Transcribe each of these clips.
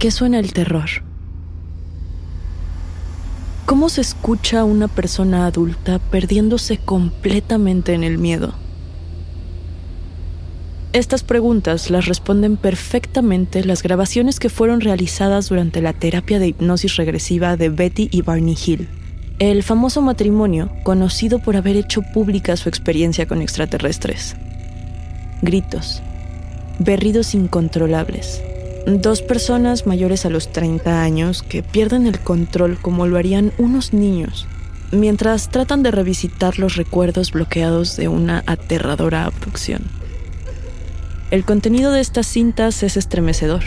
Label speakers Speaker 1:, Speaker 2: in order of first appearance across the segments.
Speaker 1: Qué suena el terror? ¿Cómo se escucha a una persona adulta perdiéndose completamente en el miedo? Estas preguntas las responden perfectamente las grabaciones que fueron realizadas durante la terapia de hipnosis regresiva de Betty y Barney Hill, el famoso matrimonio conocido por haber hecho pública su experiencia con extraterrestres. Gritos, berridos incontrolables, Dos personas mayores a los 30 años que pierden el control como lo harían unos niños, mientras tratan de revisitar los recuerdos bloqueados de una aterradora abducción. El contenido de estas cintas es estremecedor,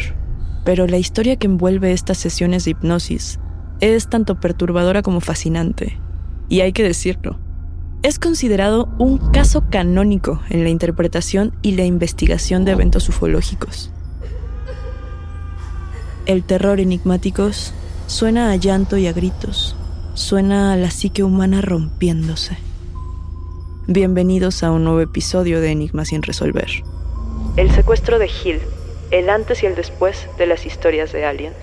Speaker 1: pero la historia que envuelve estas sesiones de hipnosis es tanto perturbadora como fascinante, y hay que decirlo, es considerado un caso canónico en la interpretación y la investigación de eventos ufológicos. El terror enigmáticos suena a llanto y a gritos, suena a la psique humana rompiéndose. Bienvenidos a un nuevo episodio de Enigmas sin resolver. El secuestro de Hill, el antes y el después de las historias de aliens.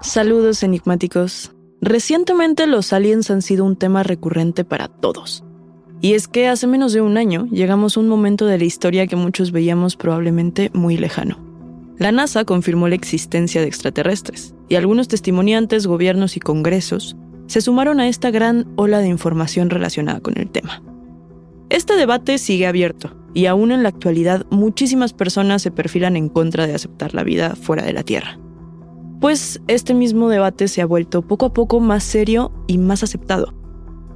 Speaker 1: Saludos enigmáticos. Recientemente los aliens han sido un tema recurrente para todos. Y es que hace menos de un año llegamos a un momento de la historia que muchos veíamos probablemente muy lejano. La NASA confirmó la existencia de extraterrestres, y algunos testimoniantes, gobiernos y congresos se sumaron a esta gran ola de información relacionada con el tema. Este debate sigue abierto, y aún en la actualidad muchísimas personas se perfilan en contra de aceptar la vida fuera de la Tierra. Pues este mismo debate se ha vuelto poco a poco más serio y más aceptado.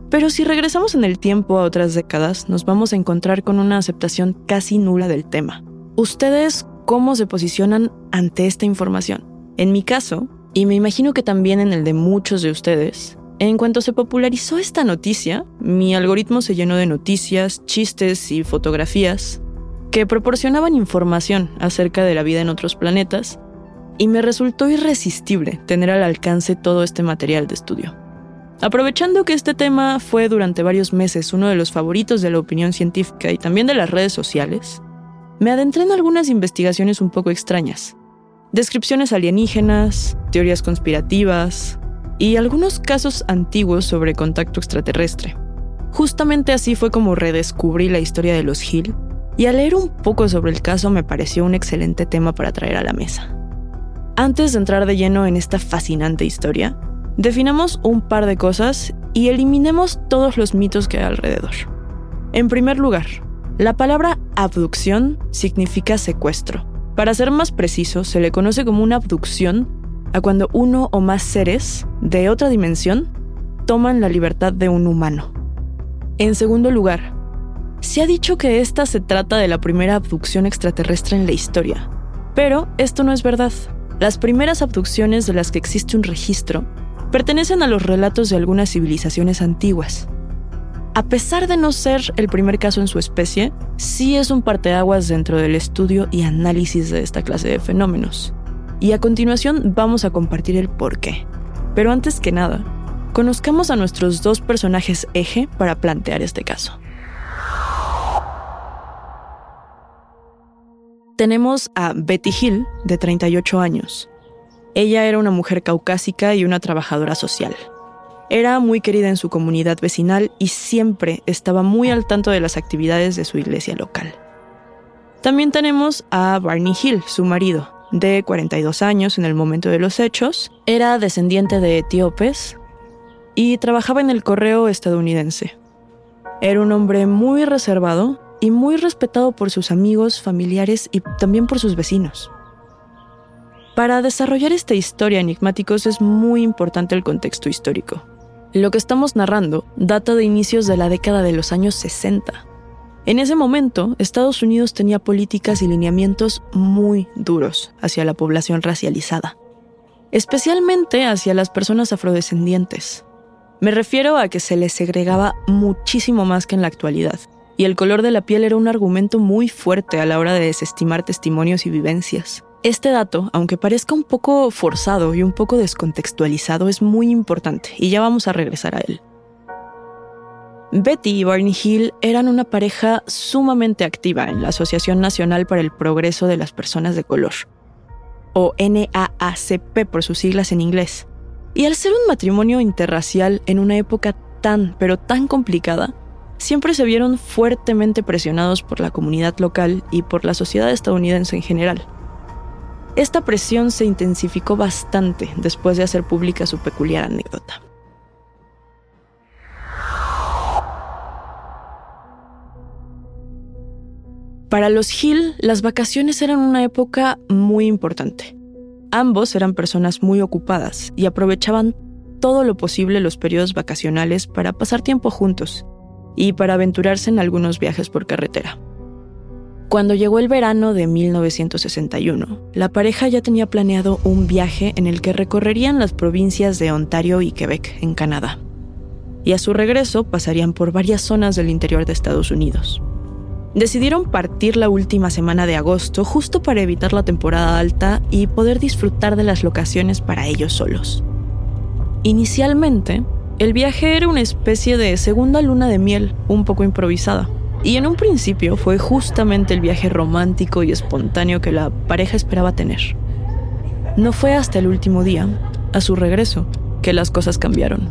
Speaker 1: Pero si regresamos en el tiempo a otras décadas, nos vamos a encontrar con una aceptación casi nula del tema. ¿Ustedes cómo se posicionan ante esta información? En mi caso, y me imagino que también en el de muchos de ustedes, en cuanto se popularizó esta noticia, mi algoritmo se llenó de noticias, chistes y fotografías que proporcionaban información acerca de la vida en otros planetas, y me resultó irresistible tener al alcance todo este material de estudio. Aprovechando que este tema fue durante varios meses uno de los favoritos de la opinión científica y también de las redes sociales, me adentré en algunas investigaciones un poco extrañas. Descripciones alienígenas, teorías conspirativas y algunos casos antiguos sobre contacto extraterrestre. Justamente así fue como redescubrí la historia de los Hill y al leer un poco sobre el caso me pareció un excelente tema para traer a la mesa. Antes de entrar de lleno en esta fascinante historia, definamos un par de cosas y eliminemos todos los mitos que hay alrededor. En primer lugar, la palabra abducción significa secuestro. Para ser más preciso, se le conoce como una abducción a cuando uno o más seres de otra dimensión toman la libertad de un humano. En segundo lugar, se ha dicho que esta se trata de la primera abducción extraterrestre en la historia, pero esto no es verdad. Las primeras abducciones de las que existe un registro pertenecen a los relatos de algunas civilizaciones antiguas, a pesar de no ser el primer caso en su especie, sí es un parteaguas dentro del estudio y análisis de esta clase de fenómenos. Y a continuación vamos a compartir el por qué. Pero antes que nada, conozcamos a nuestros dos personajes eje para plantear este caso. Tenemos a Betty Hill, de 38 años. Ella era una mujer caucásica y una trabajadora social. Era muy querida en su comunidad vecinal y siempre estaba muy al tanto de las actividades de su iglesia local. También tenemos a Barney Hill, su marido, de 42 años en el momento de los hechos, era descendiente de etíopes y trabajaba en el correo estadounidense. Era un hombre muy reservado y muy respetado por sus amigos, familiares y también por sus vecinos. Para desarrollar esta historia enigmáticos es muy importante el contexto histórico. Lo que estamos narrando data de inicios de la década de los años 60. En ese momento, Estados Unidos tenía políticas y lineamientos muy duros hacia la población racializada, especialmente hacia las personas afrodescendientes. Me refiero a que se les segregaba muchísimo más que en la actualidad, y el color de la piel era un argumento muy fuerte a la hora de desestimar testimonios y vivencias. Este dato, aunque parezca un poco forzado y un poco descontextualizado, es muy importante y ya vamos a regresar a él. Betty y Barney Hill eran una pareja sumamente activa en la Asociación Nacional para el Progreso de las Personas de Color, o NAACP por sus siglas en inglés. Y al ser un matrimonio interracial en una época tan, pero tan complicada, siempre se vieron fuertemente presionados por la comunidad local y por la sociedad estadounidense en general. Esta presión se intensificó bastante después de hacer pública su peculiar anécdota. Para los Hill, las vacaciones eran una época muy importante. Ambos eran personas muy ocupadas y aprovechaban todo lo posible los periodos vacacionales para pasar tiempo juntos y para aventurarse en algunos viajes por carretera. Cuando llegó el verano de 1961, la pareja ya tenía planeado un viaje en el que recorrerían las provincias de Ontario y Quebec, en Canadá. Y a su regreso pasarían por varias zonas del interior de Estados Unidos. Decidieron partir la última semana de agosto justo para evitar la temporada alta y poder disfrutar de las locaciones para ellos solos. Inicialmente, el viaje era una especie de segunda luna de miel un poco improvisada y en un principio fue justamente el viaje romántico y espontáneo que la pareja esperaba tener. No fue hasta el último día, a su regreso, que las cosas cambiaron.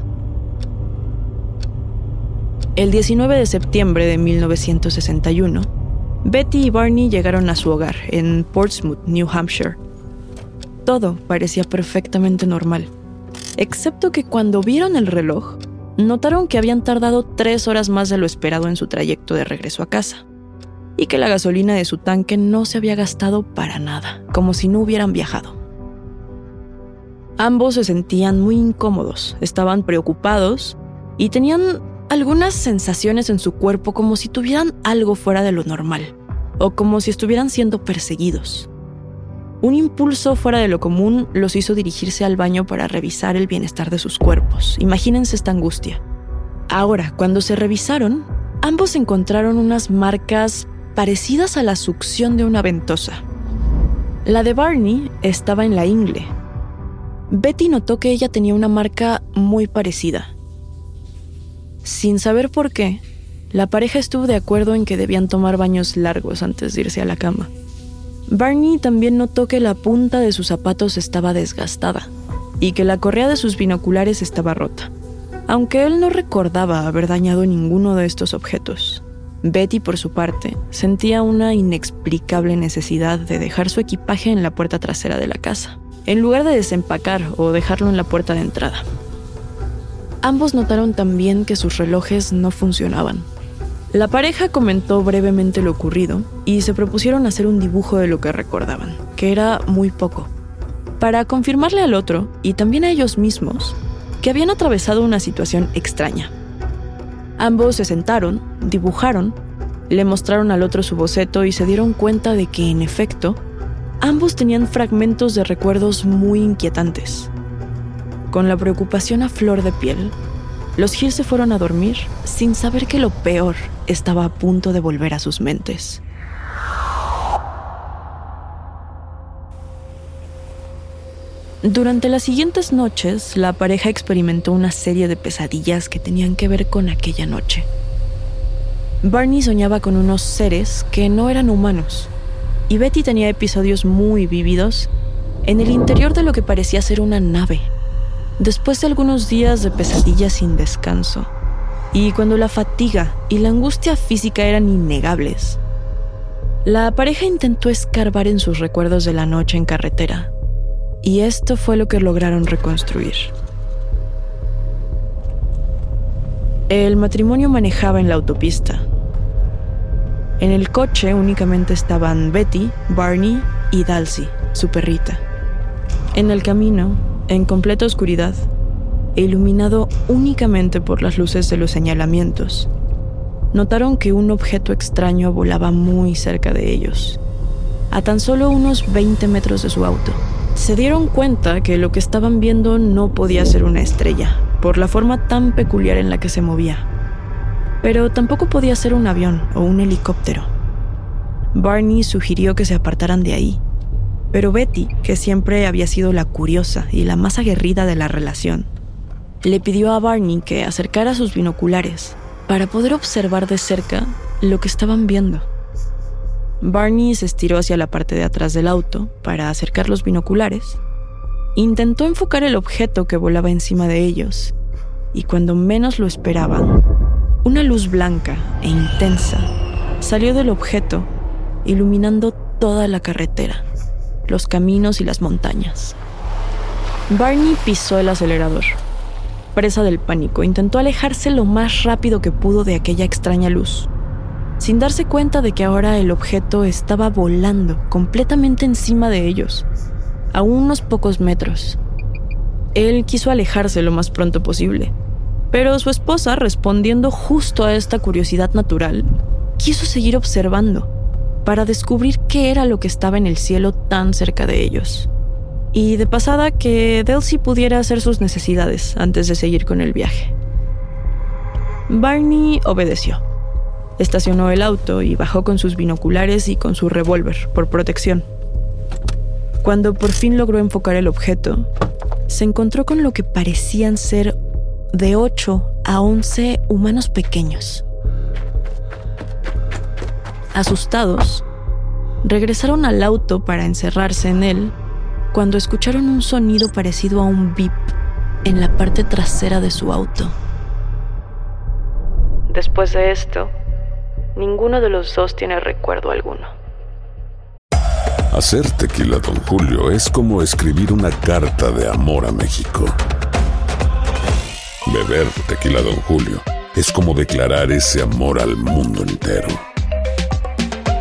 Speaker 1: El 19 de septiembre de 1961, Betty y Barney llegaron a su hogar en Portsmouth, New Hampshire. Todo parecía perfectamente normal, excepto que cuando vieron el reloj, notaron que habían tardado tres horas más de lo esperado en su trayecto de regreso a casa, y que la gasolina de su tanque no se había gastado para nada, como si no hubieran viajado. Ambos se sentían muy incómodos, estaban preocupados y tenían algunas sensaciones en su cuerpo como si tuvieran algo fuera de lo normal, o como si estuvieran siendo perseguidos. Un impulso fuera de lo común los hizo dirigirse al baño para revisar el bienestar de sus cuerpos. Imagínense esta angustia. Ahora, cuando se revisaron, ambos encontraron unas marcas parecidas a la succión de una ventosa. La de Barney estaba en la ingle. Betty notó que ella tenía una marca muy parecida. Sin saber por qué, la pareja estuvo de acuerdo en que debían tomar baños largos antes de irse a la cama. Barney también notó que la punta de sus zapatos estaba desgastada y que la correa de sus binoculares estaba rota, aunque él no recordaba haber dañado ninguno de estos objetos. Betty, por su parte, sentía una inexplicable necesidad de dejar su equipaje en la puerta trasera de la casa, en lugar de desempacar o dejarlo en la puerta de entrada. Ambos notaron también que sus relojes no funcionaban. La pareja comentó brevemente lo ocurrido y se propusieron hacer un dibujo de lo que recordaban, que era muy poco, para confirmarle al otro y también a ellos mismos que habían atravesado una situación extraña. Ambos se sentaron, dibujaron, le mostraron al otro su boceto y se dieron cuenta de que, en efecto, ambos tenían fragmentos de recuerdos muy inquietantes. Con la preocupación a flor de piel, los Hill se fueron a dormir sin saber que lo peor estaba a punto de volver a sus mentes. Durante las siguientes noches, la pareja experimentó una serie de pesadillas que tenían que ver con aquella noche. Barney soñaba con unos seres que no eran humanos, y Betty tenía episodios muy vívidos en el interior de lo que parecía ser una nave Después de algunos días de pesadillas sin descanso, y cuando la fatiga y la angustia física eran innegables, la pareja intentó escarbar en sus recuerdos de la noche en carretera, y esto fue lo que lograron reconstruir. El matrimonio manejaba en la autopista. En el coche únicamente estaban Betty, Barney y Dalsy, su perrita. En el camino, en completa oscuridad e iluminado únicamente por las luces de los señalamientos, notaron que un objeto extraño volaba muy cerca de ellos, a tan solo unos 20 metros de su auto. Se dieron cuenta que lo que estaban viendo no podía ser una estrella, por la forma tan peculiar en la que se movía. Pero tampoco podía ser un avión o un helicóptero. Barney sugirió que se apartaran de ahí pero Betty, que siempre había sido la curiosa y la más aguerrida de la relación, le pidió a Barney que acercara sus binoculares para poder observar de cerca lo que estaban viendo. Barney se estiró hacia la parte de atrás del auto para acercar los binoculares. Intentó enfocar el objeto que volaba encima de ellos, y cuando menos lo esperaban, una luz blanca e intensa salió del objeto, iluminando toda la carretera los caminos y las montañas. Barney pisó el acelerador. Presa del pánico, intentó alejarse lo más rápido que pudo de aquella extraña luz, sin darse cuenta de que ahora el objeto estaba volando completamente encima de ellos, a unos pocos metros. Él quiso alejarse lo más pronto posible, pero su esposa, respondiendo justo a esta curiosidad natural, quiso seguir observando para descubrir qué era lo que estaba en el cielo tan cerca de ellos. Y de pasada que Delcy pudiera hacer sus necesidades antes de seguir con el viaje. Barney obedeció. Estacionó el auto y bajó con sus binoculares y con su revólver por protección. Cuando por fin logró enfocar el objeto, se encontró con lo que parecían ser de 8 a 11 humanos pequeños Asustados, regresaron al auto para encerrarse en él cuando escucharon un sonido parecido a un bip en la parte trasera de su auto. Después de esto, ninguno de los dos tiene recuerdo alguno.
Speaker 2: Hacer tequila, don Julio, es como escribir una carta de amor a México. Beber tequila, don Julio, es como declarar ese amor al mundo entero.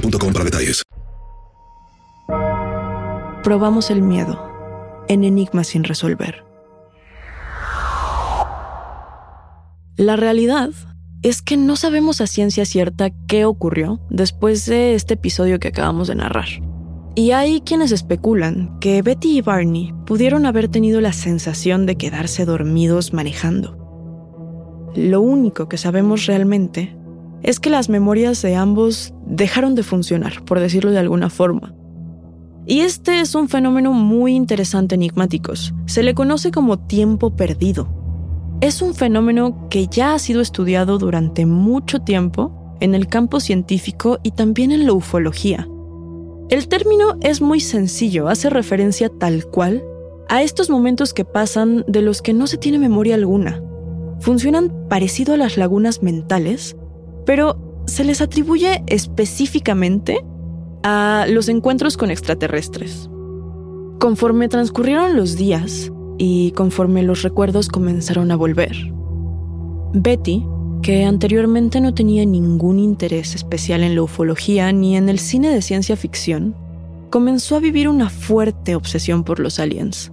Speaker 3: boostmobile.com para detalles.
Speaker 1: Probamos el miedo en Enigma sin resolver. La realidad es que no sabemos a ciencia cierta qué ocurrió después de este episodio que acabamos de narrar. Y hay quienes especulan que Betty y Barney pudieron haber tenido la sensación de quedarse dormidos manejando. Lo único que sabemos realmente es que las memorias de ambos dejaron de funcionar, por decirlo de alguna forma. Y este es un fenómeno muy interesante enigmáticos. Se le conoce como tiempo perdido. Es un fenómeno que ya ha sido estudiado durante mucho tiempo en el campo científico y también en la ufología. El término es muy sencillo, hace referencia tal cual a estos momentos que pasan de los que no se tiene memoria alguna. Funcionan parecido a las lagunas mentales, pero se les atribuye específicamente a los encuentros con extraterrestres. Conforme transcurrieron los días y conforme los recuerdos comenzaron a volver, Betty, que anteriormente no tenía ningún interés especial en la ufología ni en el cine de ciencia ficción, comenzó a vivir una fuerte obsesión por los aliens.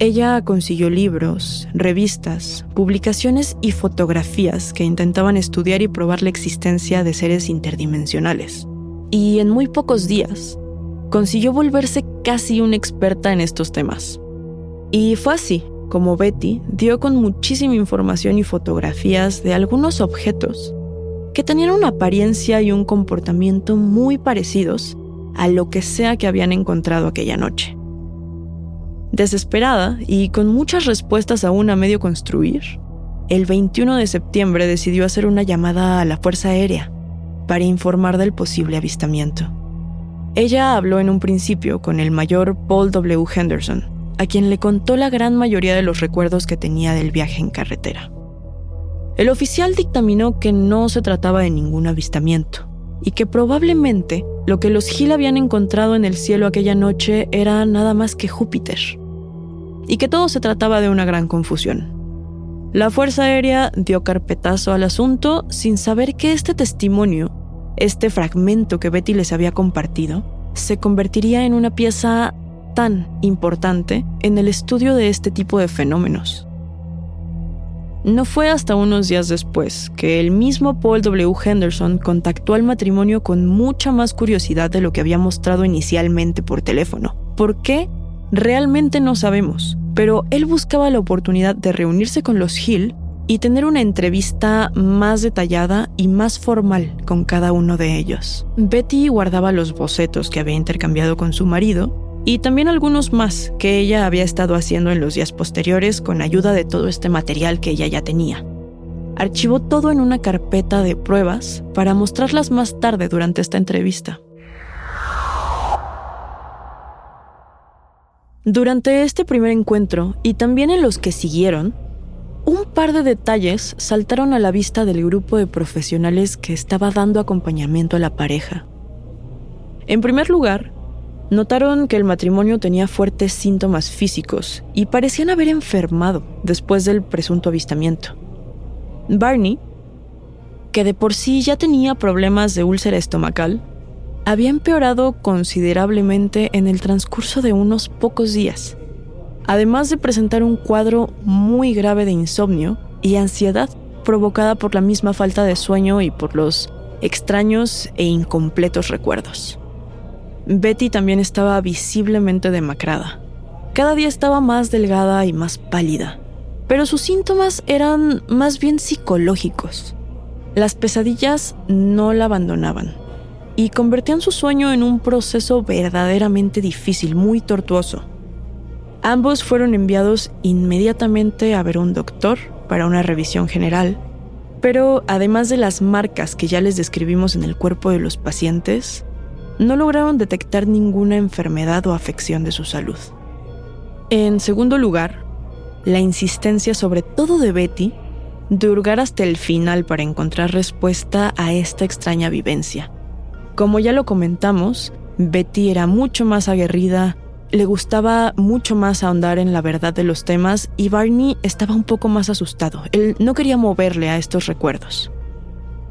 Speaker 1: Ella consiguió libros, revistas, publicaciones y fotografías que intentaban estudiar y probar la existencia de seres interdimensionales. Y en muy pocos días, consiguió volverse casi una experta en estos temas. Y fue así como Betty dio con muchísima información y fotografías de algunos objetos que tenían una apariencia y un comportamiento muy parecidos a lo que sea que habían encontrado aquella noche. Desesperada y con muchas respuestas aún a medio construir, el 21 de septiembre decidió hacer una llamada a la Fuerza Aérea para informar del posible avistamiento. Ella habló en un principio con el mayor Paul W. Henderson, a quien le contó la gran mayoría de los recuerdos que tenía del viaje en carretera. El oficial dictaminó que no se trataba de ningún avistamiento y que probablemente lo que los Hill habían encontrado en el cielo aquella noche era nada más que Júpiter, y que todo se trataba de una gran confusión. La Fuerza Aérea dio carpetazo al asunto sin saber que este testimonio, este fragmento que Betty les había compartido, se convertiría en una pieza tan importante en el estudio de este tipo de fenómenos. No fue hasta unos días después que el mismo Paul W. Henderson contactó al matrimonio con mucha más curiosidad de lo que había mostrado inicialmente por teléfono. ¿Por qué? Realmente no sabemos, pero él buscaba la oportunidad de reunirse con los Hill y tener una entrevista más detallada y más formal con cada uno de ellos. Betty guardaba los bocetos que había intercambiado con su marido y también algunos más que ella había estado haciendo en los días posteriores con ayuda de todo este material que ella ya tenía. Archivó todo en una carpeta de pruebas para mostrarlas más tarde durante esta entrevista. Durante este primer encuentro y también en los que siguieron, un par de detalles saltaron a la vista del grupo de profesionales que estaba dando acompañamiento a la pareja. En primer lugar, Notaron que el matrimonio tenía fuertes síntomas físicos y parecían haber enfermado después del presunto avistamiento. Barney, que de por sí ya tenía problemas de úlcera estomacal, había empeorado considerablemente en el transcurso de unos pocos días, además de presentar un cuadro muy grave de insomnio y ansiedad provocada por la misma falta de sueño y por los extraños e incompletos recuerdos. Betty también estaba visiblemente demacrada. Cada día estaba más delgada y más pálida, pero sus síntomas eran más bien psicológicos. Las pesadillas no la abandonaban y convertían su sueño en un proceso verdaderamente difícil, muy tortuoso. Ambos fueron enviados inmediatamente a ver un doctor para una revisión general, pero además de las marcas que ya les describimos en el cuerpo de los pacientes, no lograron detectar ninguna enfermedad o afección de su salud. En segundo lugar, la insistencia sobre todo de Betty de hurgar hasta el final para encontrar respuesta a esta extraña vivencia. Como ya lo comentamos, Betty era mucho más aguerrida, le gustaba mucho más ahondar en la verdad de los temas y Barney estaba un poco más asustado. Él no quería moverle a estos recuerdos.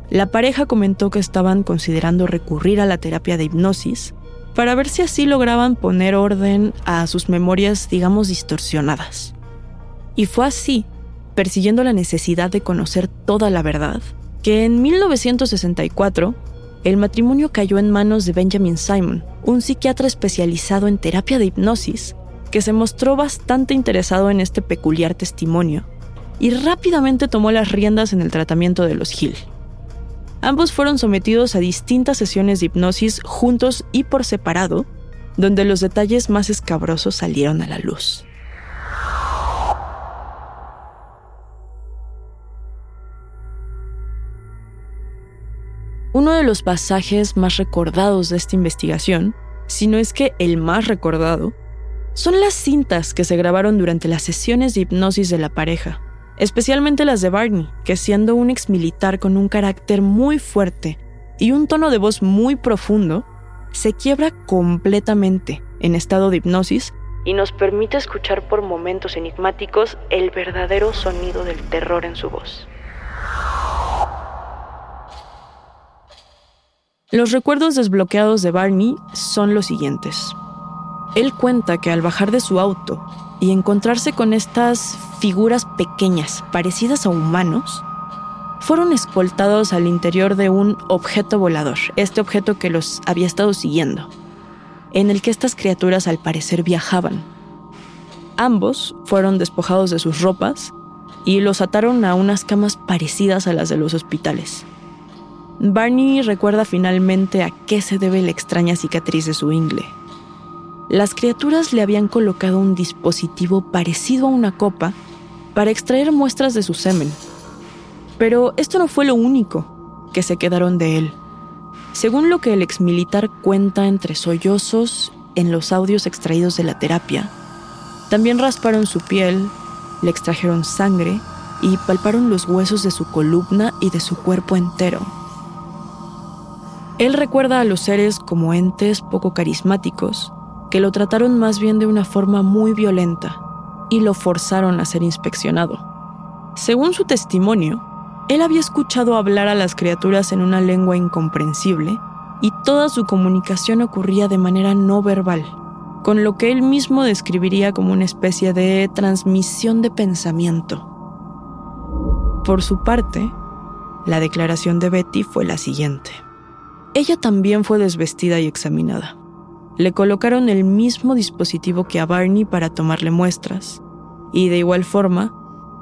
Speaker 1: La pareja comentó que estaban considerando recurrir a la terapia de hipnosis para ver si así lograban poner orden a sus memorias, digamos, distorsionadas. Y fue así, persiguiendo la necesidad de conocer toda la verdad, que en 1964 el matrimonio cayó en manos de Benjamin Simon, un psiquiatra especializado en terapia de hipnosis, que se mostró bastante interesado en este peculiar testimonio y rápidamente tomó las riendas en el tratamiento de los Hill. Ambos fueron sometidos a distintas sesiones de hipnosis juntos y por separado, donde los detalles más escabrosos salieron a la luz. Uno de los pasajes más recordados de esta investigación, si no es que el más recordado, son las cintas que se grabaron durante las sesiones de hipnosis de la pareja, especialmente las de Barney, que siendo un ex militar con un carácter muy fuerte y un tono de voz muy profundo, se quiebra completamente en estado de hipnosis y nos permite escuchar por momentos enigmáticos el verdadero sonido del terror en su voz. Los recuerdos desbloqueados de Barney son los siguientes. Él cuenta que al bajar de su auto y encontrarse con estas figuras pequeñas parecidas a humanos, fueron escoltados al interior de un objeto volador, este objeto que los había estado siguiendo, en el que estas criaturas al parecer viajaban. Ambos fueron despojados de sus ropas y los ataron a unas camas parecidas a las de los hospitales. Barney recuerda finalmente a qué se debe la extraña cicatriz de su ingle. Las criaturas le habían colocado un dispositivo parecido a una copa para extraer muestras de su semen. Pero esto no fue lo único que se quedaron de él. Según lo que el exmilitar cuenta entre sollozos en los audios extraídos de la terapia, también rasparon su piel, le extrajeron sangre y palparon los huesos de su columna y de su cuerpo entero. Él recuerda a los seres como entes poco carismáticos, que lo trataron más bien de una forma muy violenta y lo forzaron a ser inspeccionado. Según su testimonio, él había escuchado hablar a las criaturas en una lengua incomprensible y toda su comunicación ocurría de manera no verbal, con lo que él mismo describiría como una especie de transmisión de pensamiento. Por su parte, la declaración de Betty fue la siguiente. Ella también fue desvestida y examinada. Le colocaron el mismo dispositivo que a Barney para tomarle muestras, y de igual forma,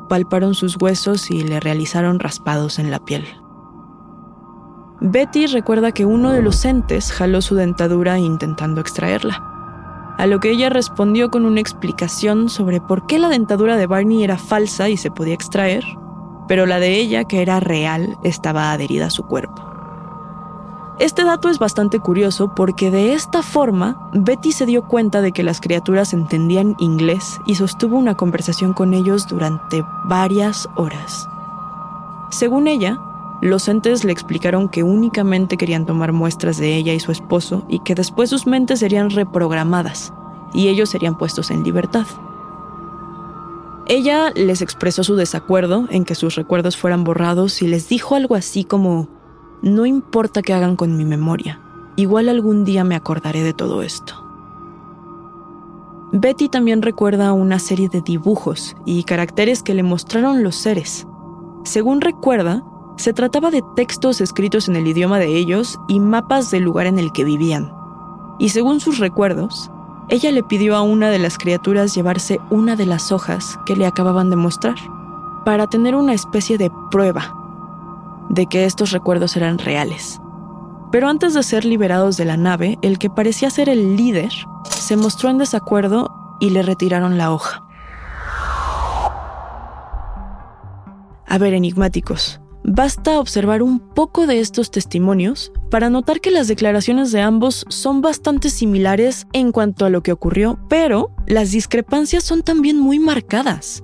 Speaker 1: palparon sus huesos y le realizaron raspados en la piel. Betty recuerda que uno de los entes jaló su dentadura intentando extraerla, a lo que ella respondió con una explicación sobre por qué la dentadura de Barney era falsa y se podía extraer, pero la de ella, que era real, estaba adherida a su cuerpo. Este dato es bastante curioso porque de esta forma Betty se dio cuenta de que las criaturas entendían inglés y sostuvo una conversación con ellos durante varias horas. Según ella, los entes le explicaron que únicamente querían tomar muestras de ella y su esposo y que después sus mentes serían reprogramadas y ellos serían puestos en libertad. Ella les expresó su desacuerdo en que sus recuerdos fueran borrados y les dijo algo así como, no importa qué hagan con mi memoria, igual algún día me acordaré de todo esto. Betty también recuerda una serie de dibujos y caracteres que le mostraron los seres. Según recuerda, se trataba de textos escritos en el idioma de ellos y mapas del lugar en el que vivían. Y según sus recuerdos, ella le pidió a una de las criaturas llevarse una de las hojas que le acababan de mostrar, para tener una especie de prueba de que estos recuerdos eran reales. Pero antes de ser liberados de la nave, el que parecía ser el líder se mostró en desacuerdo y le retiraron la hoja. A ver, enigmáticos, Basta observar un poco de estos testimonios para notar que las declaraciones de ambos son bastante similares en cuanto a lo que ocurrió, pero las discrepancias son también muy marcadas.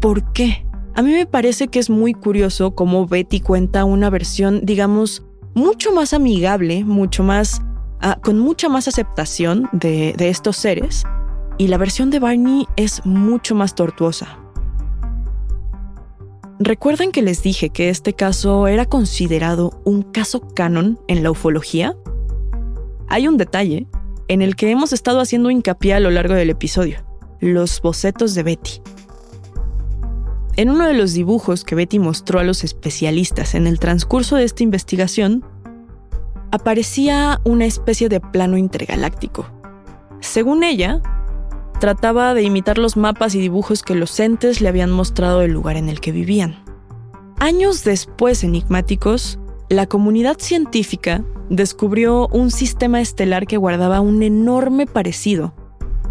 Speaker 1: ¿Por qué? A mí me parece que es muy curioso cómo Betty cuenta una versión, digamos, mucho más amigable, mucho más, ah, con mucha más aceptación de, de estos seres, y la versión de Barney es mucho más tortuosa. ¿Recuerdan que les dije que este caso era considerado un caso canon en la ufología? Hay un detalle en el que hemos estado haciendo hincapié a lo largo del episodio, los bocetos de Betty. En uno de los dibujos que Betty mostró a los especialistas en el transcurso de esta investigación, aparecía una especie de plano intergaláctico. Según ella, trataba de imitar los mapas y dibujos que los entes le habían mostrado del lugar en el que vivían. Años después, enigmáticos, la comunidad científica descubrió un sistema estelar que guardaba un enorme parecido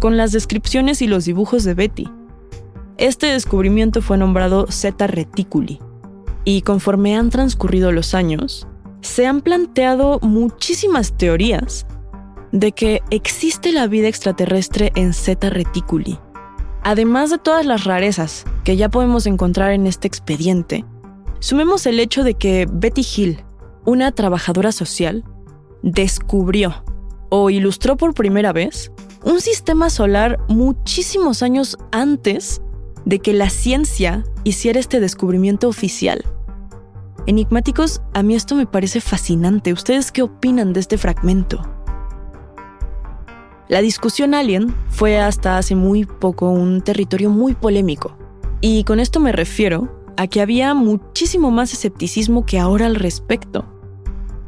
Speaker 1: con las descripciones y los dibujos de Betty. Este descubrimiento fue nombrado Zeta Reticuli, y conforme han transcurrido los años, se han planteado muchísimas teorías de que existe la vida extraterrestre en Zeta Reticuli. Además de todas las rarezas que ya podemos encontrar en este expediente, sumemos el hecho de que Betty Hill, una trabajadora social, descubrió o ilustró por primera vez un sistema solar muchísimos años antes de que la ciencia hiciera este descubrimiento oficial. Enigmáticos, a mí esto me parece fascinante. ¿Ustedes qué opinan de este fragmento? La discusión alien fue hasta hace muy poco un territorio muy polémico. Y con esto me refiero a que había muchísimo más escepticismo que ahora al respecto.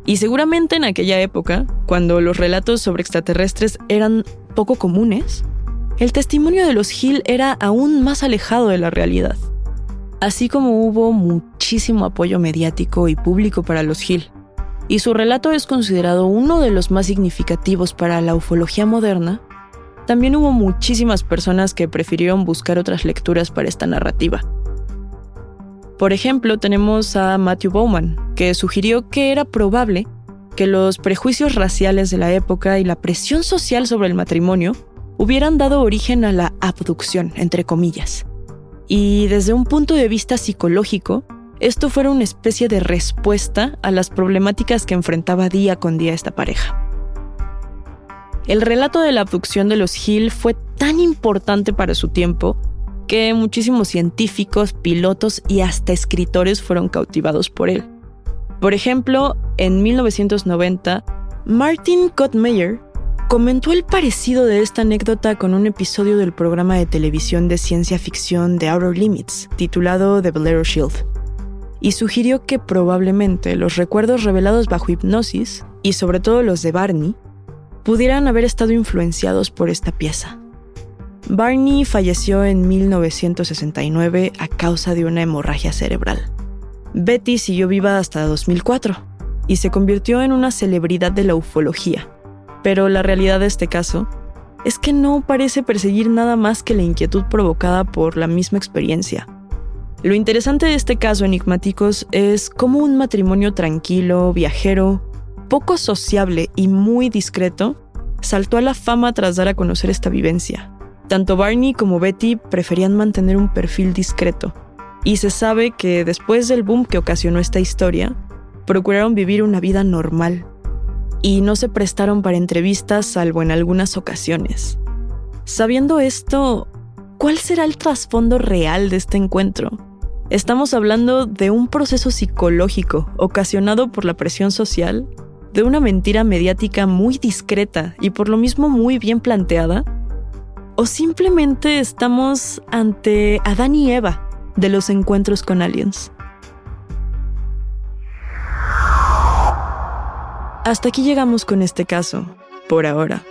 Speaker 1: Y seguramente en aquella época, cuando los relatos sobre extraterrestres eran poco comunes, el testimonio de los Hill era aún más alejado de la realidad. Así como hubo muchísimo apoyo mediático y público para los Hill, y su relato es considerado uno de los más significativos para la ufología moderna, también hubo muchísimas personas que prefirieron buscar otras lecturas para esta narrativa. Por ejemplo, tenemos a Matthew Bowman, que sugirió que era probable que los prejuicios raciales de la época y la presión social sobre el matrimonio hubieran dado origen a la abducción, entre comillas. Y desde un punto de vista psicológico, esto fuera una especie de respuesta a las problemáticas que enfrentaba día con día esta pareja. El relato de la abducción de los Hill fue tan importante para su tiempo que muchísimos científicos, pilotos y hasta escritores fueron cautivados por él. Por ejemplo, en 1990, Martin Kottmeyer comentó el parecido de esta anécdota con un episodio del programa de televisión de ciencia ficción de Outer Limits, titulado The Valero Shield y sugirió que probablemente los recuerdos revelados bajo hipnosis, y sobre todo los de Barney, pudieran haber estado influenciados por esta pieza. Barney falleció en 1969 a causa de una hemorragia cerebral. Betty siguió viva hasta 2004 y se convirtió en una celebridad de la ufología. Pero la realidad de este caso es que no parece perseguir nada más que la inquietud provocada por la misma experiencia lo interesante de este caso, enigmáticos, es cómo un matrimonio tranquilo, viajero, poco sociable y muy discreto, saltó a la fama tras dar a conocer esta vivencia. Tanto Barney como Betty preferían mantener un perfil discreto, y se sabe que después del boom que ocasionó esta historia, procuraron vivir una vida normal, y no se prestaron para entrevistas salvo en algunas ocasiones. Sabiendo esto, ¿cuál será el trasfondo real de este encuentro? Estamos hablando de un proceso psicológico ocasionado por la presión social, de una mentira mediática muy discreta y por lo mismo muy bien planteada, o simplemente estamos ante Adán y Eva de los encuentros con aliens. Hasta aquí llegamos con este caso, por ahora.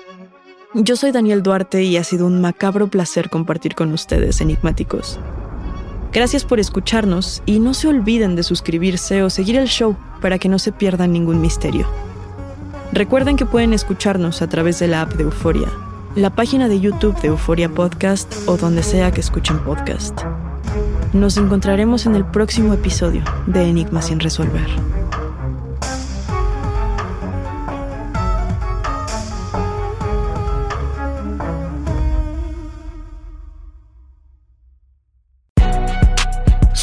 Speaker 1: Yo soy Daniel Duarte y ha sido un macabro placer compartir con ustedes, enigmáticos. Gracias por escucharnos y no se olviden de suscribirse o seguir el show para que no se pierdan ningún misterio. Recuerden que pueden escucharnos a través de la app de Euforia, la página de YouTube de Euforia Podcast o donde sea que escuchen podcast. Nos encontraremos en el próximo episodio de Enigma sin resolver.